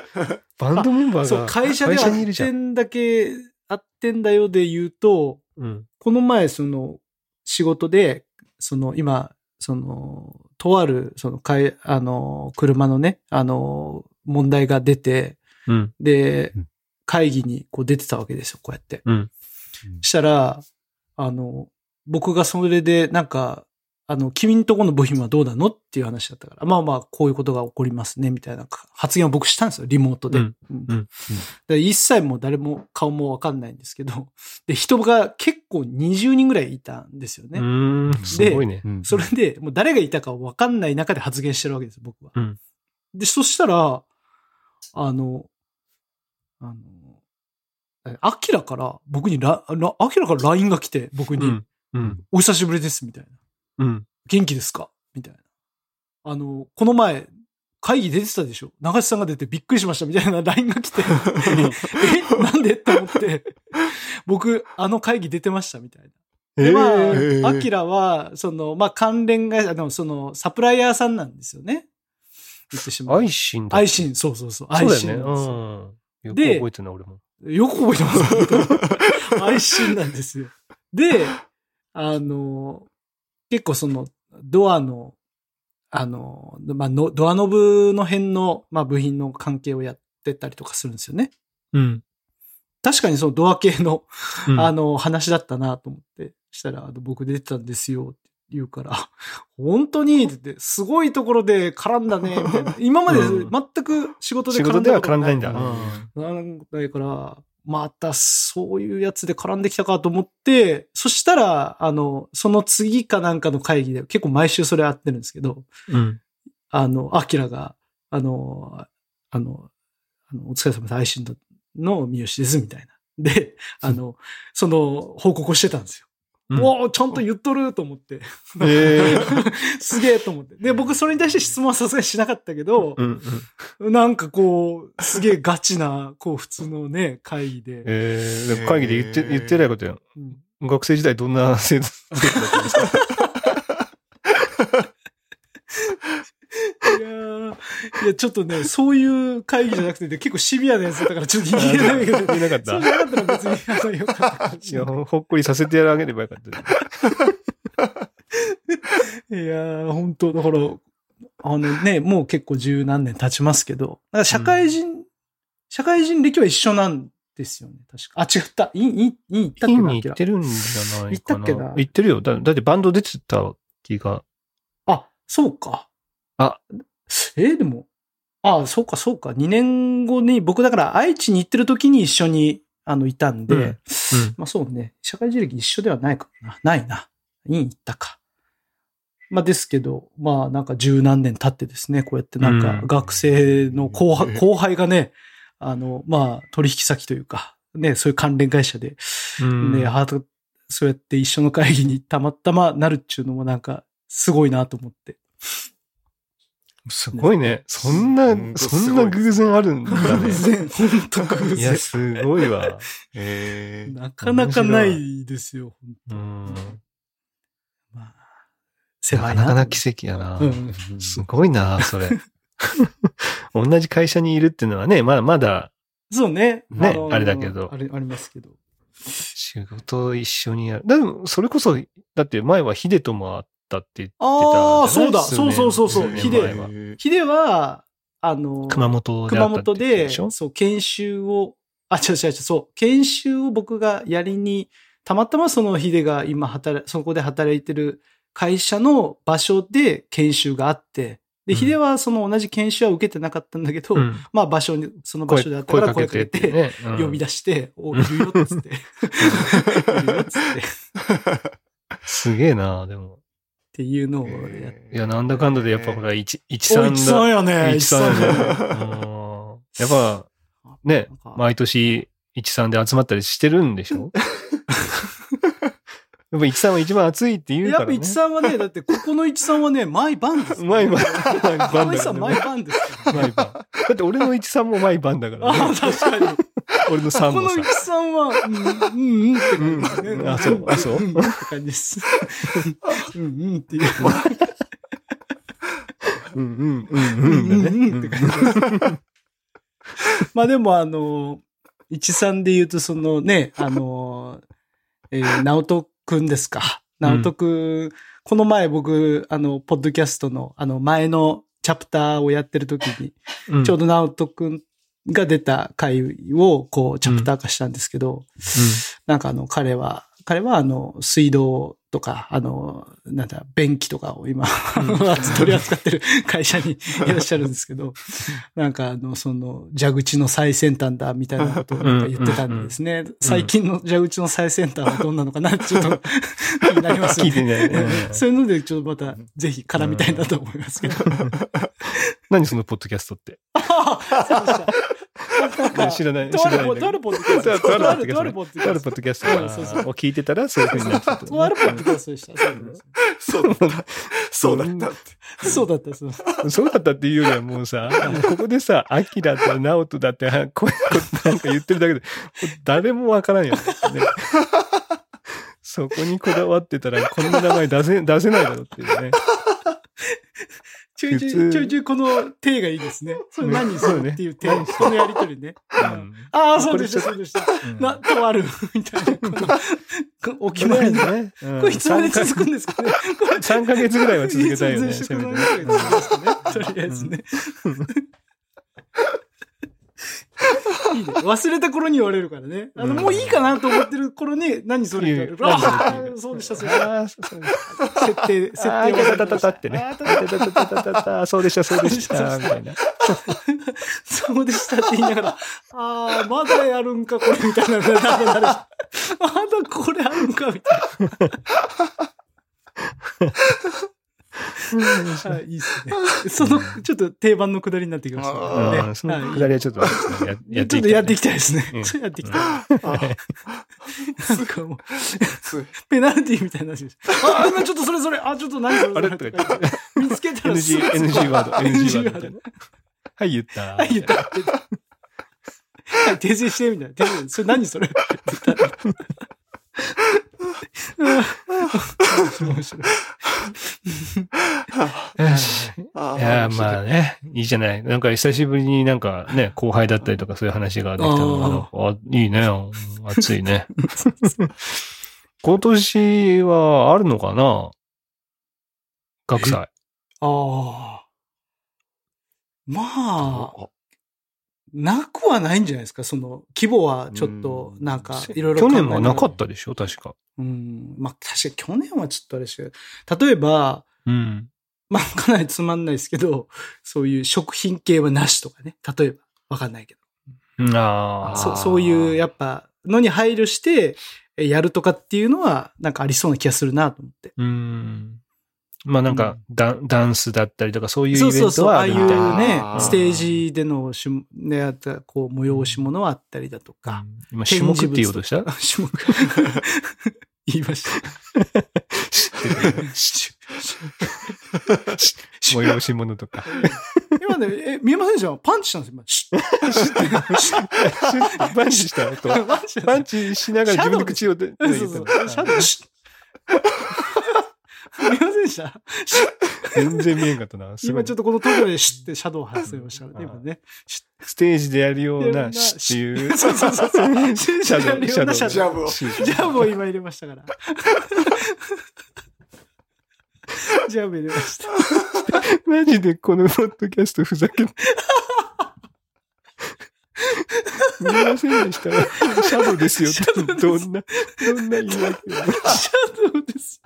バンドメンバーそう、が会社でいるじゃん。ってんだけ、あってんだよで言うと、うん。この前、その、仕事で、その、今、その、とある、その、かい、あの、車のね、あの、問題が出て、うん。でうん、会議にこう出てたわけですよ、こうやって。うん。したら、あの、僕がそれで、なんか、あの、君んとこの部品はどうなの？っていう話だったから、まあまあ、こういうことが起こりますね、みたいな発言を僕したんですよ、リモートで。うんうんうんで一切もう誰も顔もわかんないんですけど、で、人が結構20人ぐらいいたんですよね。すごいね。うんそれで、もう誰がいたかわかんない中で発言してるわけです、僕は。うんで、そしたら、あの、あの、えアキラから、僕にラ、ラアキラから LINE が来て、僕に、うん。うん。お久しぶりです、みたいな。うん。元気ですか？みたいな。あの、この前、会議出てたでしょ？長瀬さんが出てびっくりしましたみたいな LINE が来て、え、なんで？って思って、僕、あの会議出てましたみたいな。で、まえーあ、アキラは、その、まあ、関連会社、でもその、サプライヤーさんなんですよね。言ってしまう。愛心だ。愛心、そうそうそう。愛そうだよね。心なんですよ。うん。よくで覚えてるな、俺も。よく覚えてます。愛心なんですよ。で、あの、結構その、ドアの、あの、まあの、ドアノブの辺の、まあ、部品の関係をやってたりとかするんですよね。うん。確かにそのドア系の、うんあの、話だったなと思って、したら、僕出てたんですよって言うから、本当にってすごいところで絡んだね、みたいな。今までうん全く仕事で仕絡ん事では絡だことないんだんだ。うんなんだから、またそういうやつで絡んできたかと思って、そしたら、あの、その次かなんかの会議で、結構毎週それやってるんですけど、うん。あの、アキラが、あの、あの、あのお疲れ様です。愛心の三好です、みたいな。で、あの、その報告をしてたんですよ。うんおおちゃんと言っとると思って。え すげえと思って。で、僕それに対して質問はさすがにしなかったけど、うんうん。なんかこう、すげえガチな、こう普通のね、会議で。えー、会議で言って、言ってないことよ。うん学生時代どんな生徒だったんですかいやーいや、ちょっとね、そういう会議じゃなくてね、結構シビアなやつだったからちょっと言えないけど、言えなかったそうなかったら別に、あの、よかったかもいや。ほっこりさせてあげればよかった。いやー、本当だから、あのね、もう結構十何年経ちますけど、だから社会人、社会人歴は一緒なんですよね、確か。あ、違った。いい、いい、いい、行ったっけな行ってるんじゃないかな。行ったっけな行ってるよ。だだってバンド出てた気が。あ、そうか。あ、えーでも、あ、そうか、そうか。2年後に、僕だから愛知に行ってる時に一緒に、あの、いたんで、うんうんまあそうね、社会人歴一緒ではないかもな。ないな。院行ったか。まあですけど、まあなんか十何年経ってですね、こうやってなんかうん学生の後輩,、うん後輩がね、あの、まあ取引先というか、ね、そういう関連会社で、うんね、ハート、そうやって一緒の会議にたまたまなるっちゅうのもなんか、すごいなと思って。すごいね。そんなそんな偶然あるんだね。偶然、本当偶いや、然。すごいわ。えーなかなかないですよ。うん。まあ、な狭いな。かなかな奇跡やな。うんすごいな、それ。同じ会社にいるっていうのはね、まだまだそうね。ねのあれだけどあれ、ありますけど。仕事を一緒にやる。でも、それこそ、だって前はヒデとも会ったって言ってたじゃない。ああ、そうだ。そうそうそうそう。ヒデ。ヒデは、あの、熊本で熊本で、そう、研修を、あ、違う違う違う、そう、研修を僕がやりに、たまたまそのヒデが今働い、そこで働いてる会社の場所で研修があって、で、うんヒデはその同じ研修は受けてなかったんだけど、うんまあ場所に、その場声所であったから声かけて、ね。呼び出して、お、いるよっつって。いるよっつって。っ すげえな、でも。ていうのをやって。いや、なんだかんだでやっぱほら、一、一三お、一さんやね。一三やっぱ、ね毎年、一三で集まったりしてるんでしょ？やっぱ一三は一番熱いって言うからね。やっぱ一さんはね、だってここの一さんはね、毎晩です。毎晩。毎晩毎さん毎晩ですから。毎晩。だって俺の一三も毎晩だからああ、ね。確かに。俺の三もさこの一。さんは、うん、うん、うんって感じですね。うんあそうあそうんって感じです。うん、うんっていう。うんうんうんううんんだね。うんって感じです。まあでもあの、一さんで言うとそのね、あの、えー、直人くんですか？直人くん、この前僕、あの、ポッドキャストの、あの、前のチャプターをやってる時に、うん。ちょうど直人くんが出た回を、こう、チャプター化したんですけど、なんかあの、彼は、彼はあの、水道とか、あの、なんだ、便器とかを今、取り扱ってる会社にいらっしゃるんですけど、なんかあの、その、蛇口の最先端だ、みたいなことをなんか言ってたんでですね、最近の蛇口の最先端はどんなのかなって ちょっと気になりますよね。そういうので、ちょっとまた、ぜひ絡みたいなと思いますけど。何そのポッドキャストって？知らないとある知らないとあるポッドキャスト。とあるとあるとあるポッドキとあるャスト。ポッドキャストを聞いてたらそういう風になっちゃった。とあるポッドキャストでした。そうだった。そうだったって。そうだった、そうだった。っていうよりはもうさ、ここでさ、アキラだ、ナオトだって、こういうことなんか言ってるだけで、誰もわからんよね。そこにこだわってたら、こんな名前出せ、出せないだろうっていうね。ちょいちょい、ちょいちょいこの手がいいですね。それ何それっていう手、ね。このやりとりね。うん。ああ、そうでした、こそうでした。うん。な、とある、みたいな、この、こお決まりの。ね。これいつまで続くんですかね。これ3ヶ月ぐらいは続けたいよねとりあえずね。いいね。忘れた頃に言われるからね。あの、うんもういいかなと思ってる頃に、何それって言われる。ああ、そうでした、そうでした。設定、設定ああ、をいたたたたってね。たたたたたたたそうでした、そうでした、みたいな。そうでしたって言いながら、ああ、まだやるんか、これ、みたいな。まだこれあるんか、みたいな。はい、いいっすね。その、ちょっと定番のくだりになってきましたあね。うんそのはいくだりはちょっとややっていきたいねちょっとやっていきたいですね。やっていきたい。あなんかもペナルティみたいな話です。あ、今ちょっとそれそれ、あ、ちょっと何それ見つけたら NG、NG ワード、NG ワード。はい、言った。はい、言った。訂正して、みたいな。訂正、それ何それ？って言ったら。面白い。いや、まあね、いいじゃない。なんか久しぶりになんかね、後輩だったりとかそういう話ができたのが、あいいね、うん暑いね。今年はあるのかな？学祭。ああ。まあ、あなくはないんじゃないですか？その、規模はちょっと、うんなんか、いろいろ去年はなかったでしょ？確か。うん。まあ、確かに去年はちょっとあれですけど、例えば、うん。まあ、かなりつまんないですけど、そういう食品系はなしとかね。例えば、わかんないけど。ああ。そそういう、やっぱ、のに配慮して、えやるとかっていうのは、なんかありそうな気がするなと思って。うん。まあなんかダ、ダンスだったりとかそういうイベンそうそうそう、ああいうトはあるみたいな。ねステージでのしゅ、ね、やった、こう、催し物はあったりだとか。今、種目って言おうとした？あ 種目。言いました。催し物とか。今ね、え、見えませんでした？パンチしたんですよ、今。シュパンチした後、パンチしたパンチしながら自分で口をでそうそうそう。シャドウ、見えませんでした？全然見えんかったな。すごい今ちょっとこのところでシュッてシャドウ発生をしたからね、今ね。システージでやるようななシっていう。そ うそうそうそう。シャドウ、シャドウ。シャジャブをシジャブを今入れましたから。ジャブ入れました。マジでこのポッドキャストふざけん見えませんでしたシャドウですよって。どんな、どんな言い訳を。シャドウです。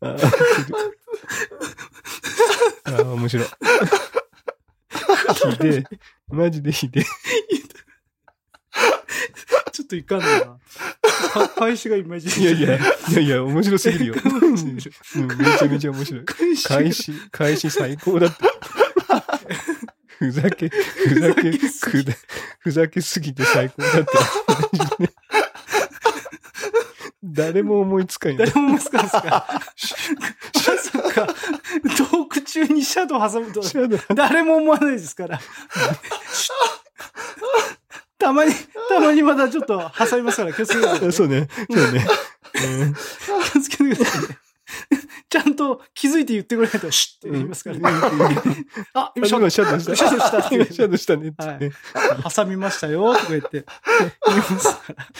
あーあー、面白い。ひでえ。マジでひでえ。ちょっといかんな。か返しがいまいち。いやいや、いやいや、面白すぎるよ。うんめちゃめちゃ面白い。返しが開始、開始最高だった。ふざけ、ふざけ、ふざふざけすぎて最高だった。誰も思いつかんよ。誰も思いつかんすか？まさか、トーク中にシャドウ挟むと誰も思わないですから。たまに、たまにまだちょっと挟みますから気をつけてくださいね。そうね。そうね。うん気をつけてくださいね。ちゃんと気づいて言ってくれないと、シュッって言いますからね。あ、今シャドウした。シャドウしたって今シャドウしたねってね。挟みましたよ、とか言って言いますから。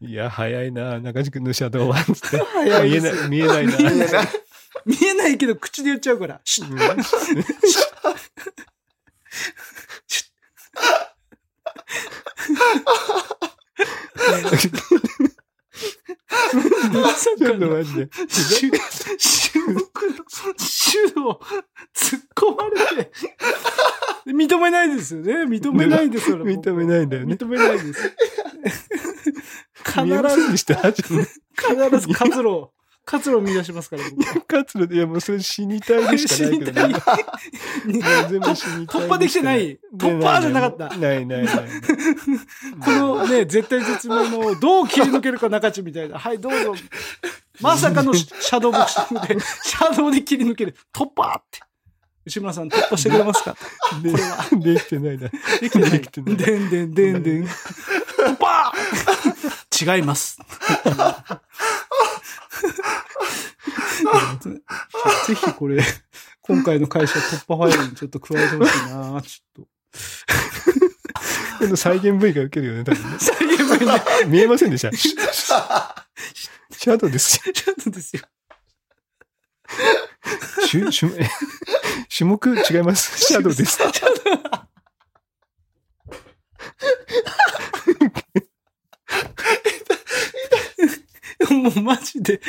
いや、早いな、中地君のシャドウは。つって。見えない、見えないな。見えない見えないけど口で言っちゃうから、シュッうんまさかのマジで。シュ、シュの、シュを突っ込まれて、認めないですよね。認めないですよ。認めないんだよね認めないです。必ず、必ず活路を、活路を見出しますから、僕はカツロで、いやもうそれ死にたいでしかないけどね。死にたいもう全部死にたい突破できてない突破じゃなかったないないない。このね、絶対絶命のどう切り抜けるか中地みたいな。はい、どうぞ。まさかのシャドウボクシングで、シャドウで切り抜ける。突破って。内村さん突破してくれますかでこれはできてないな。できてない。できてないでんでんでんでん。突破違います。ぜひこれ、今回の会社突破ファイルにちょっと加えてほしいなちょっと。この再現 V が受けるよね、多分ね。再現部ね、見えませんでした？シャドウですよ。ちょっとですよ。種、種、種目違います。シャドウです。もうマジで。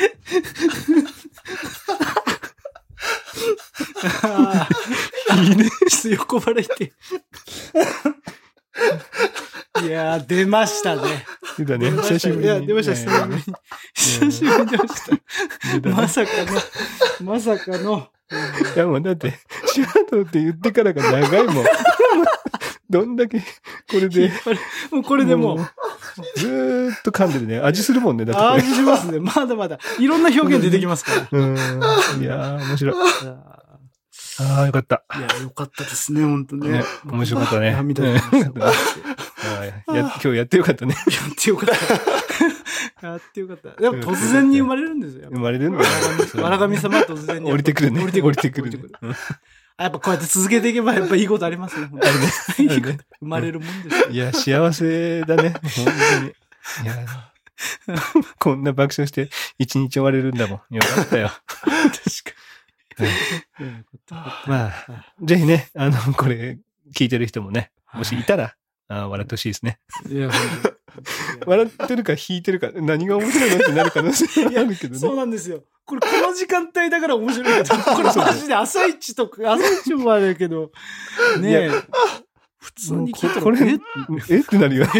いいね。横腹痛い。いやー、出ましたね。出たね。久しぶりに。いや、出ました、久しぶりに。久しぶりに出ました。まさかの、まさかの。いやもうだって、シャドウって言ってからが長いもん。どんだけ、これで、もうこれでもう、ずーっと噛んでるね。味するもんね。だってこああ、れ。しますね。まだまだ。いろんな表現出てきますから。うん。いやー、面白い。あああ、よかった。ーいや、よかったですね、本当ねね。面白かったね涙出ましや今日やってよかったね。やってよかった。やってよかった。でも突然に生まれるんですよ。生まれるんだよ。わらがみ様は突然に。降りてくるね。降りてくる。降りてくるやっぱこうやって続けていけばやっぱいいことありますね。本当にいいこと生まれるもんですよ。いや、幸せだね。本当に。いや、こんな爆笑して一日終われるんだもん。よかったよ。確かに。うんまあ、ぜひね、あの、これ、聞いてる人もね、もしいたら、あー笑ってほしいですね。たいや、本当に 笑ってるか引いてるか、何が面白いのってなる可能性はあるけどそうね。なんですよ。これ、この時間帯だから面白いけど、これマジで朝一とか、朝一もあれだけど、ねいえ、普通に聞いたら、これえ、え？ってなるよね。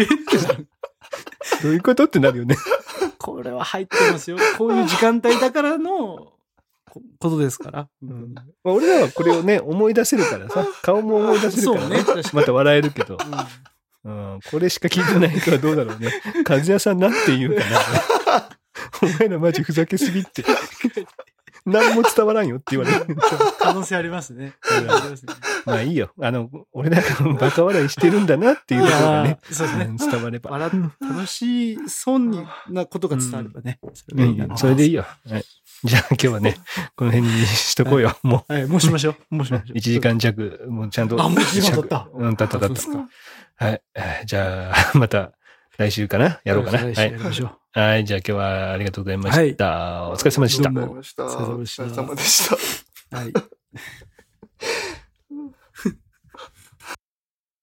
どういうこと？ってなるよね。これは入ってますよ。こういう時間帯だからのこことですから。うんまあ、俺らはこれをね、思い出せるからさ、顔も思い出せるからねね。また笑えるけど、うんうん、これしか聞いてない人はどうだろうね。和也さんなんて言うかな。お前らマジふざけすぎって。何も伝わらんよって言われる。可能性ありますね。まあいいよ。あの、俺らがバカ笑いしてるんだなっていうところがね、そうですねうん伝われば。笑っ楽しそうになことが伝わればね。それうんがいいなそれでいいよ。はい。じゃあ今日はね、この辺にしとこうよ。もはい、もうしましょう。もうしう、ましょう。1時間弱、もうちゃんと。あもう一時間経ったうん、経った経った。はい。えーじゃあ、また来週かな？やろうかな？はい来週やり。ましょう。はい。じゃあ今日はありがとうございました。お疲れ様でしたどう。もありがとうございました。お疲れ様でしたお疲れ様でした。はい。